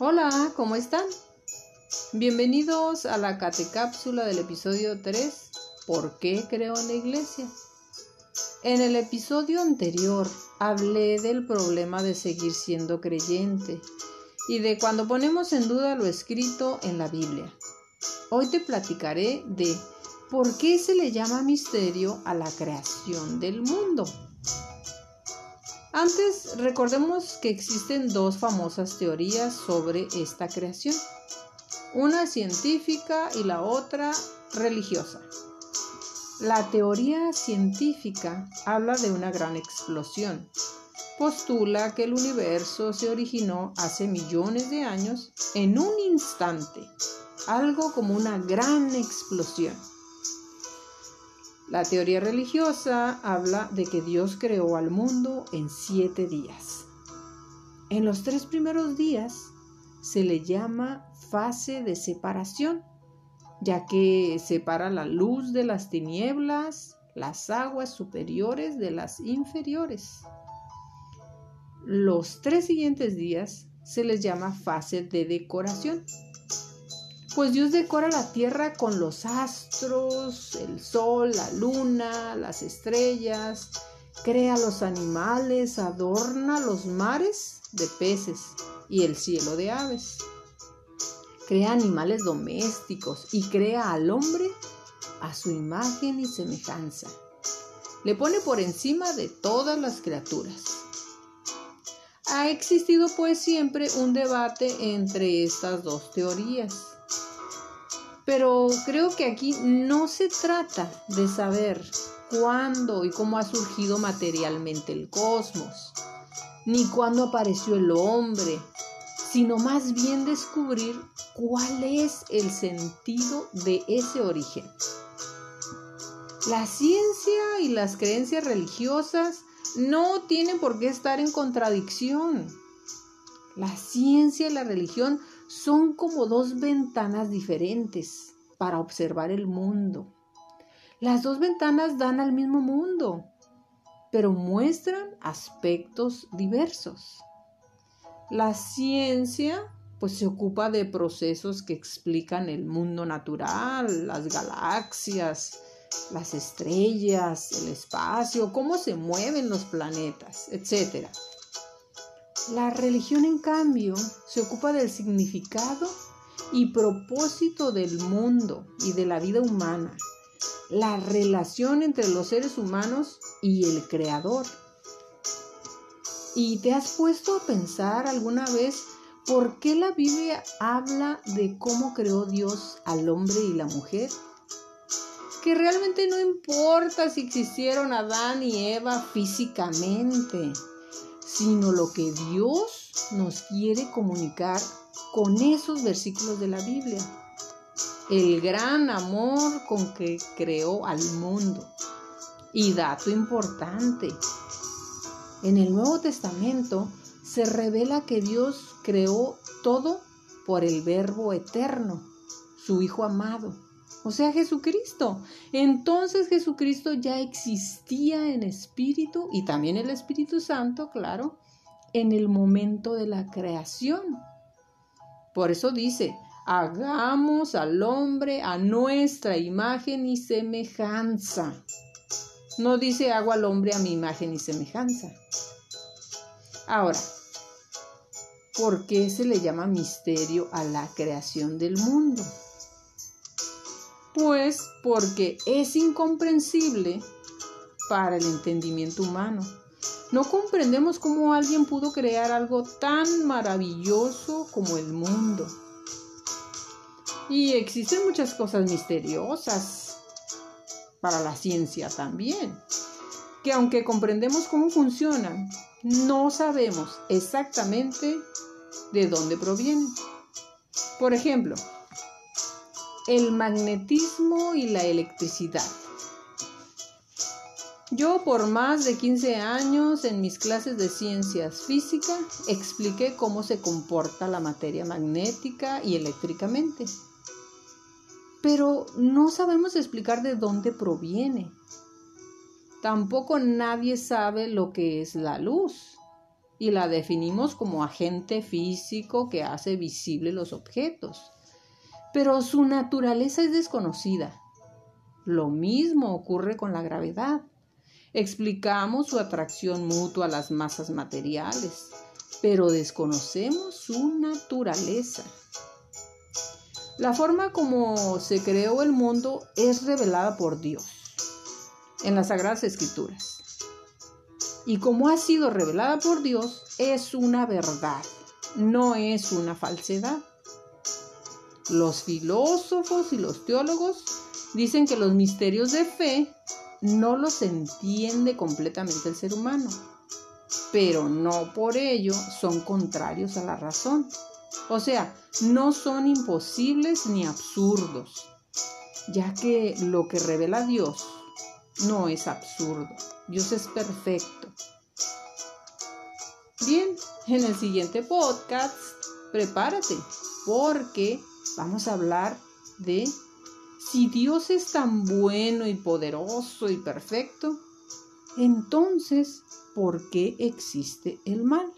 Hola, ¿cómo están? Bienvenidos a la catecápsula del episodio 3, ¿Por qué creo en la iglesia? En el episodio anterior hablé del problema de seguir siendo creyente y de cuando ponemos en duda lo escrito en la Biblia. Hoy te platicaré de por qué se le llama misterio a la creación del mundo. Antes, recordemos que existen dos famosas teorías sobre esta creación, una científica y la otra religiosa. La teoría científica habla de una gran explosión. Postula que el universo se originó hace millones de años en un instante, algo como una gran explosión. La teoría religiosa habla de que Dios creó al mundo en siete días. En los tres primeros días se le llama fase de separación, ya que separa la luz de las tinieblas, las aguas superiores de las inferiores. Los tres siguientes días se les llama fase de decoración, pues Dios decora la tierra con los astros, el sol, la luna, las estrellas, crea los animales, adorna los mares de peces y el cielo de aves. Crea animales domésticos y crea al hombre a su imagen y semejanza. Le pone por encima de todas las criaturas. Ha existido pues siempre un debate entre estas dos teorías pero creo que aquí no se trata de saber cuándo y cómo ha surgido materialmente el cosmos, ni cuándo apareció el hombre, sino más bien descubrir cuál es el sentido de ese origen. La ciencia y las creencias religiosas no tienen por qué estar en contradicción. La ciencia y la religión son como dos ventanas diferentes para observar el mundo. Las dos ventanas dan al mismo mundo, pero muestran aspectos diversos. La ciencia pues se ocupa de procesos que explican el mundo natural, las galaxias, las estrellas, el espacio, cómo se mueven los planetas, etc. La religión, en cambio, se ocupa del significado y propósito del mundo y de la vida humana, la relación entre los seres humanos y el Creador. ¿Y te has puesto a pensar alguna vez por qué la Biblia habla de cómo creó Dios al hombre y la mujer? Que realmente no importa si existieron Adán y Eva físicamente sino lo que Dios nos quiere comunicar con esos versículos de la Biblia. El gran amor con que creó al mundo. Y dato importante, en el Nuevo Testamento se revela que Dios creó todo por el Verbo eterno, su Hijo amado o sea, Jesucristo. Entonces Jesucristo ya existía en espíritu y también el Espíritu Santo, claro, en el momento de la creación. Por eso dice, hagamos al hombre a nuestra imagen y semejanza. No dice hago al hombre a mi imagen y semejanza. Ahora, ¿por qué se le llama misterio a la creación del mundo? Pues porque es incomprensible para el entendimiento humano. No comprendemos cómo alguien pudo crear algo tan maravilloso como el mundo. Y existen muchas cosas misteriosas para la ciencia también, que aunque comprendemos cómo funcionan, no sabemos exactamente de dónde provienen. Por ejemplo, el magnetismo y la electricidad. Yo por más de 15 años en mis clases de ciencias físicas expliqué cómo se comporta la materia magnética y eléctricamente. Pero no sabemos explicar de dónde proviene. Tampoco nadie sabe lo que es la luz. y la definimos como agente físico que hace visible los objetos. Pero su naturaleza es desconocida. Lo mismo ocurre con la gravedad. Explicamos su atracción mutua a las masas materiales, pero desconocemos su naturaleza. La forma como se creó el mundo es revelada por Dios en las Sagradas Escrituras. Y como ha sido revelada por Dios, es una verdad, no es una falsedad. Los filósofos y los teólogos dicen que los misterios de fe no los entiende completamente el ser humano, pero no por ello son contrarios a la razón. O sea, no son imposibles ni absurdos, ya que lo que revela Dios no es absurdo. Dios es perfecto. Bien, en el siguiente podcast, prepárate, porque vamos a hablar de si Dios es tan bueno y poderoso y perfecto, entonces, ¿por qué existe el mal?